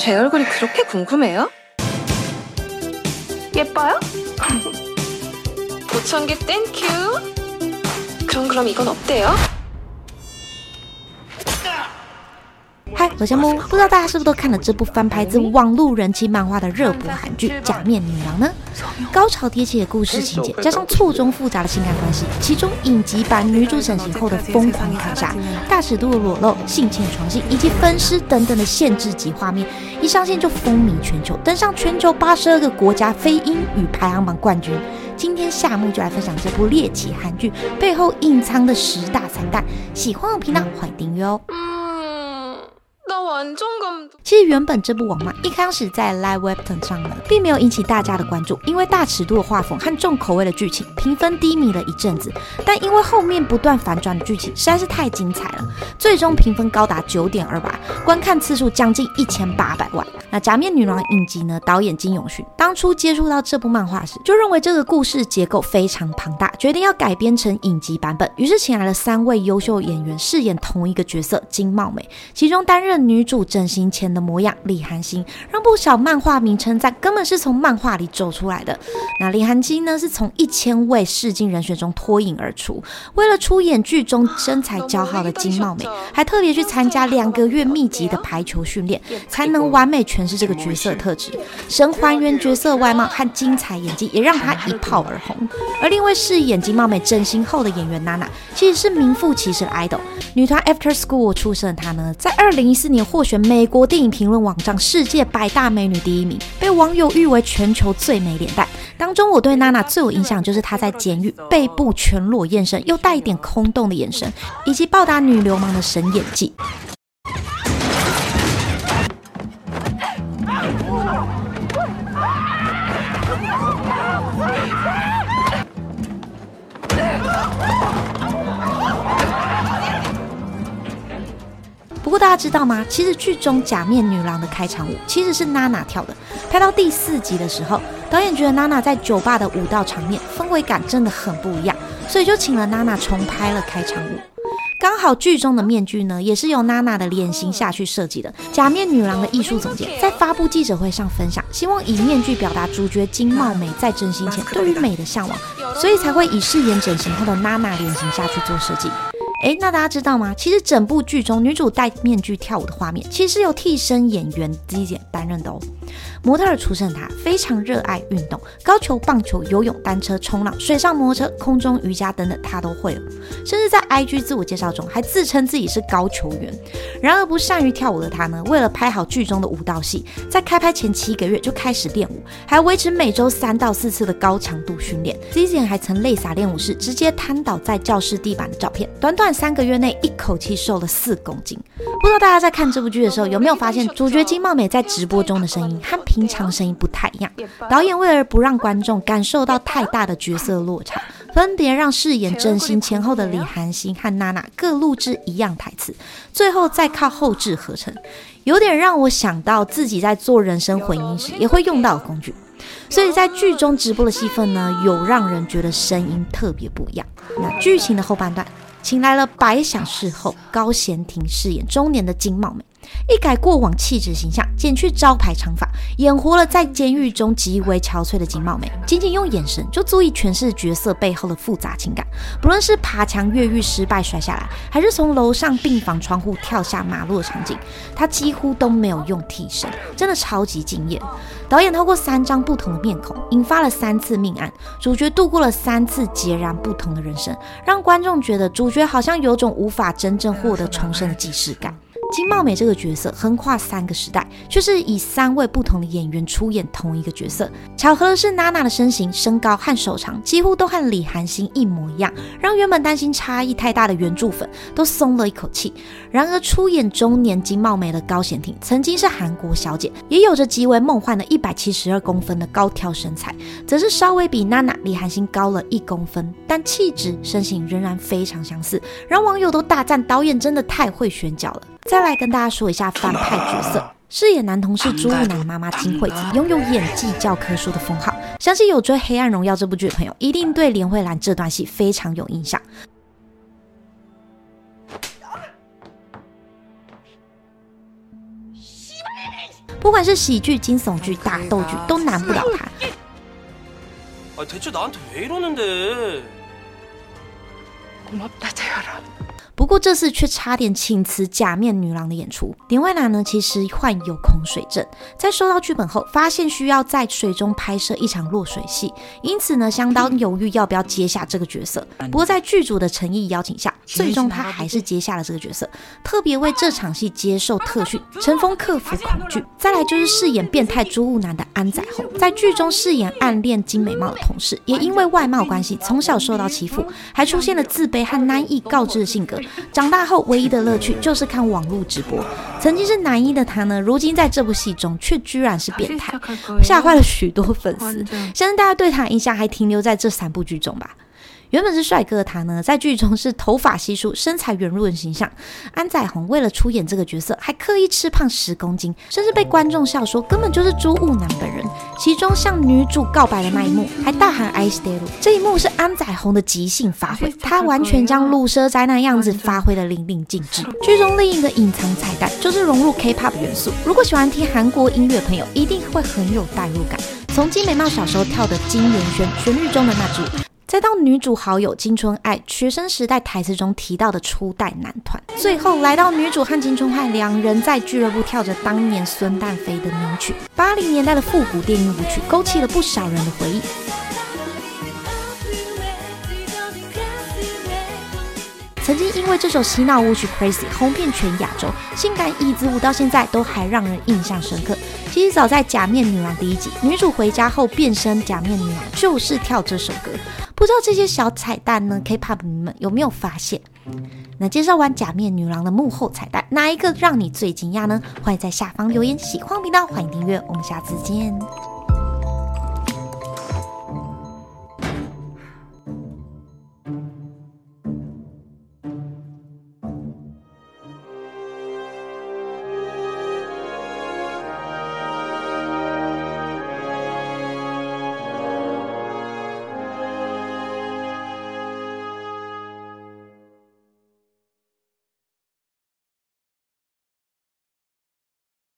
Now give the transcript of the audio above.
제 얼굴이 그렇게 궁금해요? 예뻐요? 보청기 땡큐. 그럼 그럼 이건 어때요? 嗨，我是木，不知道大家是不是都看了这部翻拍自网络人气漫画的热播韩剧《假面女郎》呢？高潮迭起的故事情节，加上错综复杂的情感关系，其中影集版女主整形后的疯狂砍杀、大尺度的裸露、性侵床戏以及分尸等等的限制级画面，一上线就风靡全球，登上全球八十二个国家非英语排行榜冠军。今天夏木就来分享这部猎奇韩剧背后隐藏的十大彩蛋，喜欢我频道欢迎订阅哦。其实原本这部网漫一开始在 Live Web 上呢，并没有引起大家的关注，因为大尺度的画风和重口味的剧情，评分低迷了一阵子。但因为后面不断反转的剧情实在是太精彩了，最终评分高达九点二八，观看次数将近一千八百万。那《假面女郎》影集呢？导演金永勋当初接触到这部漫画时，就认为这个故事结构非常庞大，决定要改编成影集版本，于是请来了三位优秀演员饰演同一个角色金茂美，其中担任。女主整形前的模样李寒星，让不少漫画迷称赞根本是从漫画里走出来的。那李寒星呢，是从一千位试镜人选中脱颖而出，为了出演剧中身材姣好的金茂美，还特别去参加两个月密集的排球训练，才能完美诠释这个角色特质。神还原角色外貌和精彩演技，也让她一炮而红。而另一位饰演金茂美整形后的演员娜娜，其实是名副其实的 idol。女团 After School 出身的她呢，在二零一四年获选美国电影评论网站世界百大美女第一名，被网友誉为全球最美脸蛋。当中，我对娜娜最有印象就是她在监狱背部全裸验身，又带一点空洞的眼神，以及暴打女流氓的神演技。不过大家知道吗？其实剧中假面女郎的开场舞其实是娜娜跳的。拍到第四集的时候，导演觉得娜娜在酒吧的舞蹈场面氛围感真的很不一样，所以就请了娜娜重拍了开场舞。刚好剧中的面具呢，也是由娜娜的脸型下去设计的。假面女郎的艺术总监在发布记者会上分享，希望以面具表达主角金茂美在整形前对于美的向往，所以才会以饰演整形后的娜娜脸型下去做设计。诶，那大家知道吗？其实整部剧中女主戴面具跳舞的画面，其实是由替身演员 D 姐担任的哦。模特儿出身的她非常热爱运动，高球、棒球、游泳、单车、冲浪、水上摩托车、空中瑜伽等等，她都会了。甚至在 IG 自我介绍中还自称自己是高球员。然而不善于跳舞的她呢，为了拍好剧中的舞蹈戏，在开拍前七个月就开始练舞，还维持每周三到四次的高强度训练。Z 姐还曾泪洒练舞室，直接瘫倒在教室地板的照片。短短三个月内，一口气瘦了四公斤。不知道大家在看这部剧的时候，有没有发现主角金茂美在直播中的声音和平常声音不太一样？导演为了不让观众感受到太大的角色落差，分别让饰演真心前后的李寒星和娜娜各录制一样台词，最后再靠后置合成，有点让我想到自己在做人声混音时也会用到的工具。所以在剧中直播的戏份呢，有让人觉得声音特别不一样。那剧情的后半段，请来了白想事后高贤婷饰演中年的金茂美。一改过往气质形象，剪去招牌长发，演活了在监狱中极为憔悴的金茂美。仅仅用眼神就足以诠释角色背后的复杂情感。不论是爬墙越狱失败摔下来，还是从楼上病房窗户跳下马路的场景，她几乎都没有用替身，真的超级惊艳。导演透过三张不同的面孔，引发了三次命案，主角度过了三次截然不同的人生，让观众觉得主角好像有种无法真正获得重生的既视感。金茂美这个角色横跨三个时代，却是以三位不同的演员出演同一个角色。巧合的是，娜娜的身形、身高和手长几乎都和李寒星一模一样，让原本担心差异太大的原著粉都松了一口气。然而，出演中年金茂美的高贤廷曾经是韩国小姐，也有着极为梦幻的一百七十二公分的高挑身材，则是稍微比娜娜、李寒星高了一公分，但气质、身形仍然非常相似，让网友都大赞导演真的太会选角了。再来跟大家说一下反派角色，饰演男同事朱露男的妈妈金惠子，拥有演技教科书的封号。相信有追《黑暗荣耀》这部剧的朋友，一定对连慧兰这段戏非常有印象。不管是喜剧、惊悚剧、打斗剧，都难不倒他。不过这次却差点请辞假面女郎的演出林位男呢其实患有恐水症在收到剧本后发现需要在水中拍摄一场落水戏因此呢相当犹豫要不要接下这个角色。不过在剧组的诚意邀请下最终他还是接下了这个角色特别为这场戏接受特训成功克服恐惧。再来就是饰演变态猪悟男的安仔后在剧中饰演暗恋金美貌的同事也因为外貌关系从小受到欺负还出现了自卑和难以告知的性格。长大后唯一的乐趣就是看网络直播。曾经是男一的他呢，如今在这部戏中却居然是变态，吓坏了许多粉丝。相信大家对他印象还停留在这三部剧中吧。原本是帅哥的他呢，在剧中是头发稀疏、身材圆润的形象。安宰红为了出演这个角色，还刻意吃胖十公斤，甚至被观众笑说根本就是猪悟男本人。其中向女主告白的那一幕，还大喊 “I stay”，这一幕是安宰红的即兴发挥，他完全将鹿蛇宅男样子发挥的淋漓尽致。剧中另一个隐藏彩蛋就是融入 K-pop 元素，如果喜欢听韩国音乐的朋友，一定会很有代入感。从金美貌小时候跳的金元萱旋律中的那支舞。再到女主好友金春爱学生时代台词中提到的初代男团，最后来到女主和金春爱两人在俱乐部跳着当年孙旦飞的名曲，八零年代的复古电音舞曲，勾起了不少人的回忆。曾经因为这首洗脑舞曲《Crazy》红遍全亚洲，性感椅子舞到现在都还让人印象深刻。其实早在《假面女郎》第一集，女主回家后变身假面女郎，就是跳这首歌。不知道这些小彩蛋呢，K-pop 你们有没有发现？那介绍完《假面女郎》的幕后彩蛋，哪一个让你最惊讶呢？欢迎在下方留言。喜欢频道，欢迎订阅，我们下次见。